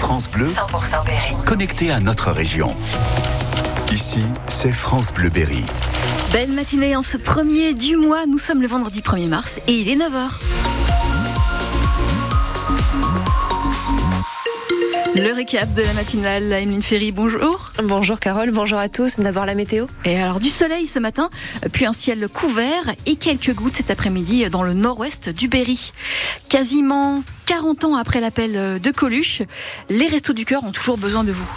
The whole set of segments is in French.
France Bleu, 100% Berry. connecté à notre région. Ici, c'est France Bleu Berry. Belle matinée en ce premier du mois. Nous sommes le vendredi 1er mars et il est 9h. Le récap de la matinale, Emeline Ferry, bonjour. Bonjour Carole, bonjour à tous. D'abord la météo. Et alors du soleil ce matin, puis un ciel couvert et quelques gouttes cet après-midi dans le nord-ouest du Berry. Quasiment 40 ans après l'appel de Coluche, les Restos du Cœur ont toujours besoin de vous.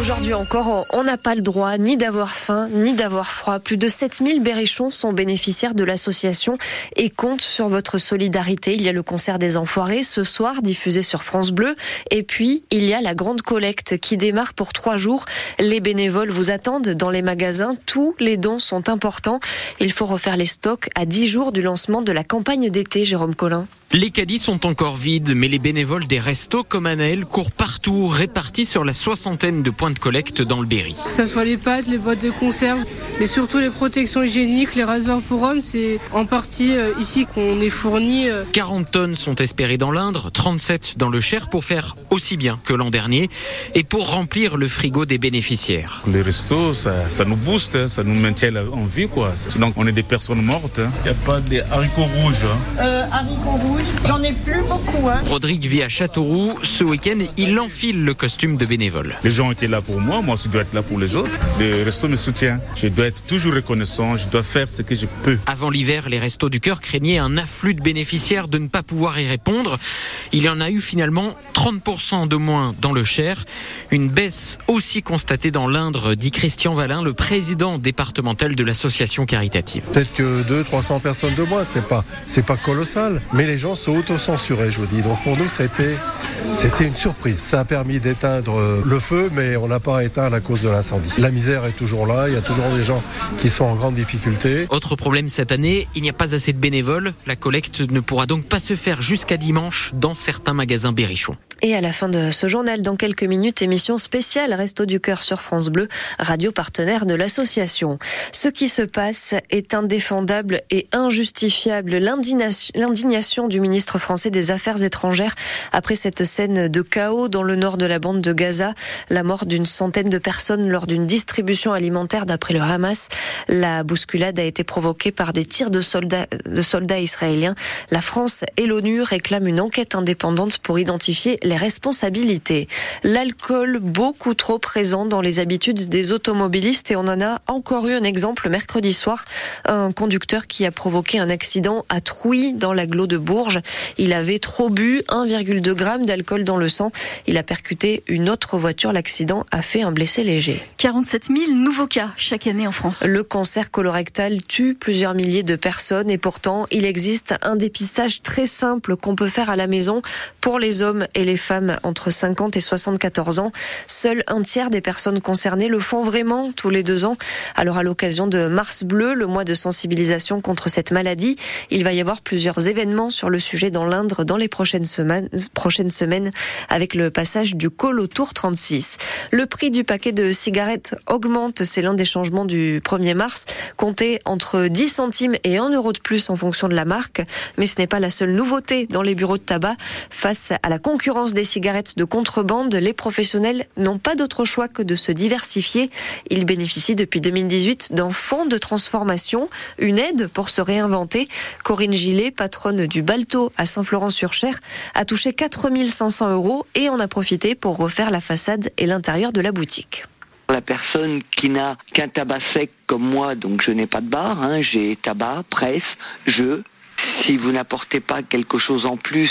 Aujourd'hui encore, on n'a pas le droit ni d'avoir faim, ni d'avoir froid. Plus de 7000 berrichons sont bénéficiaires de l'association et comptent sur votre solidarité. Il y a le concert des Enfoirés ce soir, diffusé sur France Bleu. Et puis, il y a la grande collecte qui démarre pour trois jours. Les bénévoles vous attendent dans les magasins. Tous les dons sont importants. Il faut refaire les stocks à 10 jours du lancement de la campagne d'été, Jérôme Collin. Les caddies sont encore vides, mais les bénévoles des restos comme Anaël courent partout, répartis sur la soixantaine de points de collecte dans le Berry. Que ce soit les pâtes, les boîtes de conserve, mais surtout les protections hygiéniques, les rasoirs pour hommes, c'est en partie euh, ici qu'on est fourni. 40 tonnes sont espérées dans l'Indre, 37 dans le Cher pour faire aussi bien que l'an dernier et pour remplir le frigo des bénéficiaires. Les restos, ça, ça nous booste, hein, ça nous maintient en vie. Quoi. Sinon, on est des personnes mortes. hein. Il n'y a pas des haricots rouges. hein. Euh, haricots rouges, j'en ai plus beaucoup. Hein. Rodrigue vit à Châteauroux. Ce week-end, il enfile le costume de bénévole. Les gens étaient là pour moi, moi aussi je dois être là pour les autres. Le resto me soutient. Je dois être toujours reconnaissant, je dois faire ce que je peux. Avant l'hiver, les Restos du Cœur craignaient un afflux de bénéficiaires de ne pas pouvoir y répondre. Il y en a eu finalement 30% de moins dans le Cher. Une baisse aussi constatée dans l'Indre, dit Christian Valin, le président départemental de l'association caritative. Peut-être que 200, 300 personnes de moins, c'est pas, c'est pas colossal. Mais les gens se auto-censuraient, je vous dis. Donc pour nous, été, c'était une surprise. Ça a permis d'éteindre euh, le feu, mais on n'a pas éteint la cause de l'incendie. La misère est toujours là. Il y a toujours des gens qui sont en grande difficulté. Autre problème cette année, il n'y a pas assez de bénévoles. La collecte ne pourra donc pas se faire jusqu'à dimanche dans certains magasins berrichons. Et à la fin de ce journal, dans quelques minutes, émission spéciale Resto du Cœur sur France Bleu, radio partenaire de l'association. Ce qui se passe est indéfendable et injustifiable. L'indignation du ministre français des Affaires étrangères après cette scène de chaos dans le nord de la bande de Gaza, la mort d'une centaine de personnes lors d'une distribution alimentaire d'après le Hamas. La bousculade a été provoquée par des tirs de soldats, de soldats israéliens. La France et l'ONU réclament une enquête indépendante pour identifier les responsabilités. L'alcool beaucoup trop présent dans les habitudes des automobilistes et on en a encore eu un exemple mercredi soir. Un conducteur qui a provoqué un accident à Trouy dans l'agglo de Bourges. Il avait trop bu 1,2 g d'alcool dans le sang. Il a percuté une autre voiture. L'accident a fait un blessé léger. 47 000 nouveaux cas chaque année en France. Le cancer colorectal tue plusieurs milliers de personnes et pourtant il existe un dépistage très simple qu'on peut faire à la maison pour les hommes et les femmes entre 50 et 74 ans. Seul un tiers des personnes concernées le font vraiment tous les deux ans. Alors à l'occasion de Mars Bleu, le mois de sensibilisation contre cette maladie, il va y avoir plusieurs événements sur le sujet dans l'Indre dans les prochaines semaines, prochaines semaines avec le passage du col au Tour 36. Le prix du paquet de cigarettes augmente, c'est l'un des changements du 1er mars, compté entre 10 centimes et 1 euro de plus en fonction de la marque. Mais ce n'est pas la seule nouveauté dans les bureaux de tabac. Face à la concurrence des cigarettes de contrebande, les professionnels n'ont pas d'autre choix que de se diversifier. Ils bénéficient depuis 2018 d'un fonds de transformation, une aide pour se réinventer. Corinne Gillet, patronne du Balto à Saint-Florent-sur-Cher, a touché 4500 euros et en a profité pour refaire la façade et l'intérieur de la boutique. La personne qui n'a qu'un tabac sec comme moi, donc je n'ai pas de bar, hein, j'ai tabac, presse, jeu. Si vous n'apportez pas quelque chose en plus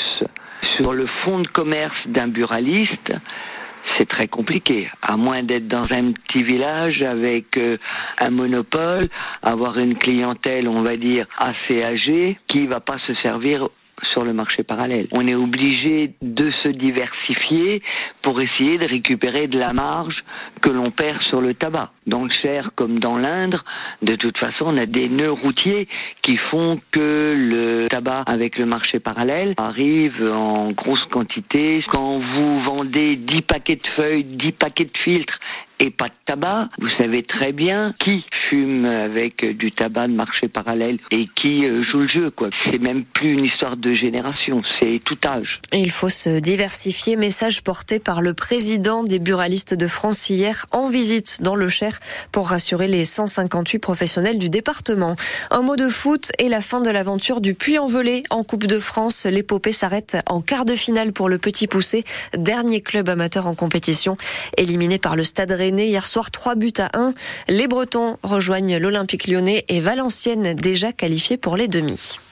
sur le fonds de commerce d'un buraliste, c'est très compliqué. À moins d'être dans un petit village avec euh, un monopole, avoir une clientèle, on va dire, assez âgée, qui va pas se servir sur le marché parallèle. On est obligé de se diversifier pour essayer de récupérer de la marge que l'on perd sur le tabac. Dans le Cher comme dans l'Indre, de toute façon, on a des nœuds routiers qui font que le tabac avec le marché parallèle arrive en grosse quantité. Quand vous vendez 10 paquets de feuilles, 10 paquets de filtres et pas de tabac. Vous savez très bien qui fume avec du tabac de marché parallèle et qui euh, joue le jeu. C'est même plus une histoire de génération, c'est tout âge. Il faut se diversifier. Message porté par le président des buralistes de France hier en visite dans le Cher pour rassurer les 158 professionnels du département. Un mot de foot et la fin de l'aventure du Puy-en-Velay en Coupe de France. L'épopée s'arrête en quart de finale pour le Petit Poussé, dernier club amateur en compétition, éliminé par le Stade Hier soir 3 buts à 1. Les Bretons rejoignent l'Olympique lyonnais et Valenciennes déjà qualifiés pour les demi.